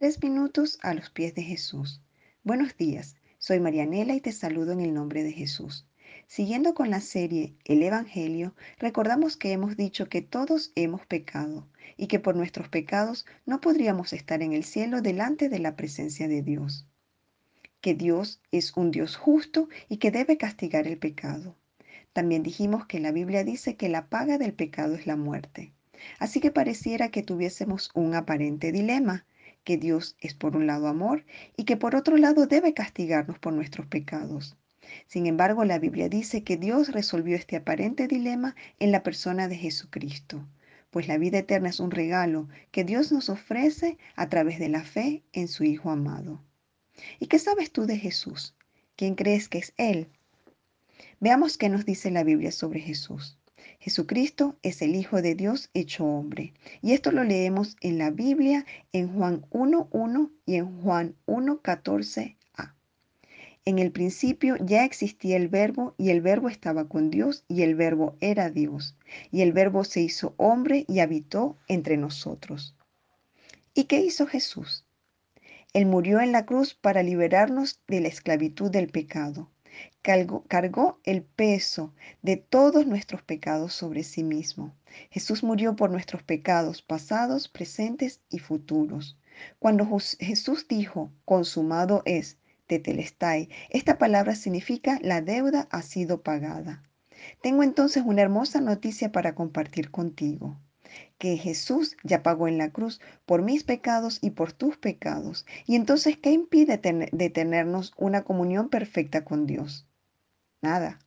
Tres minutos a los pies de Jesús. Buenos días, soy Marianela y te saludo en el nombre de Jesús. Siguiendo con la serie El Evangelio, recordamos que hemos dicho que todos hemos pecado y que por nuestros pecados no podríamos estar en el cielo delante de la presencia de Dios. Que Dios es un Dios justo y que debe castigar el pecado. También dijimos que la Biblia dice que la paga del pecado es la muerte. Así que pareciera que tuviésemos un aparente dilema que Dios es por un lado amor y que por otro lado debe castigarnos por nuestros pecados. Sin embargo, la Biblia dice que Dios resolvió este aparente dilema en la persona de Jesucristo, pues la vida eterna es un regalo que Dios nos ofrece a través de la fe en su Hijo amado. ¿Y qué sabes tú de Jesús? ¿Quién crees que es Él? Veamos qué nos dice la Biblia sobre Jesús. Jesucristo es el Hijo de Dios hecho hombre. Y esto lo leemos en la Biblia en Juan 1.1 y en Juan 1.14a. En el principio ya existía el verbo y el verbo estaba con Dios y el verbo era Dios. Y el verbo se hizo hombre y habitó entre nosotros. ¿Y qué hizo Jesús? Él murió en la cruz para liberarnos de la esclavitud del pecado cargó, el peso de todos nuestros pecados sobre sí mismo. Jesús murió por nuestros pecados pasados, presentes y futuros. Cuando Jesús dijo, consumado es, tetelestai, esta palabra significa la deuda ha sido pagada. Tengo entonces una hermosa noticia para compartir contigo que Jesús ya pagó en la cruz por mis pecados y por tus pecados. Y entonces, ¿qué impide detenernos una comunión perfecta con Dios? Nada.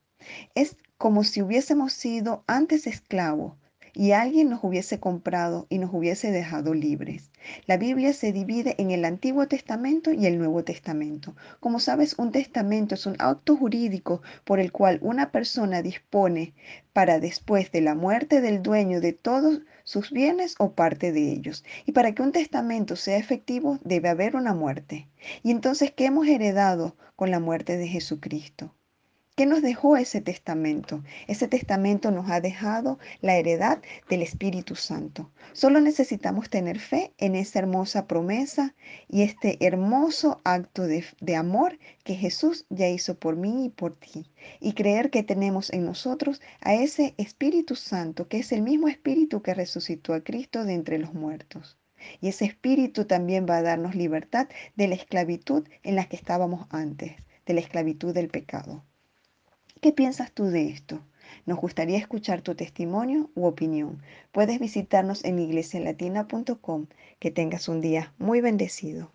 Es como si hubiésemos sido antes esclavos y alguien nos hubiese comprado y nos hubiese dejado libres. La Biblia se divide en el Antiguo Testamento y el Nuevo Testamento. Como sabes, un testamento es un acto jurídico por el cual una persona dispone para después de la muerte del dueño de todos sus bienes o parte de ellos. Y para que un testamento sea efectivo debe haber una muerte. Y entonces, ¿qué hemos heredado con la muerte de Jesucristo? ¿Qué nos dejó ese testamento? Ese testamento nos ha dejado la heredad del Espíritu Santo. Solo necesitamos tener fe en esa hermosa promesa y este hermoso acto de, de, amor que Jesús ya hizo por mí y por ti. Y creer que tenemos en nosotros a ese Espíritu Santo, que es el mismo Espíritu que resucitó a Cristo de entre los muertos. Y ese Espíritu también va a darnos libertad de la esclavitud en la que estábamos antes, de la esclavitud del pecado. ¿Qué piensas tú de esto? Nos gustaría escuchar tu testimonio u opinión. Puedes visitarnos en iglesialatina.com. Que tengas un día muy bendecido.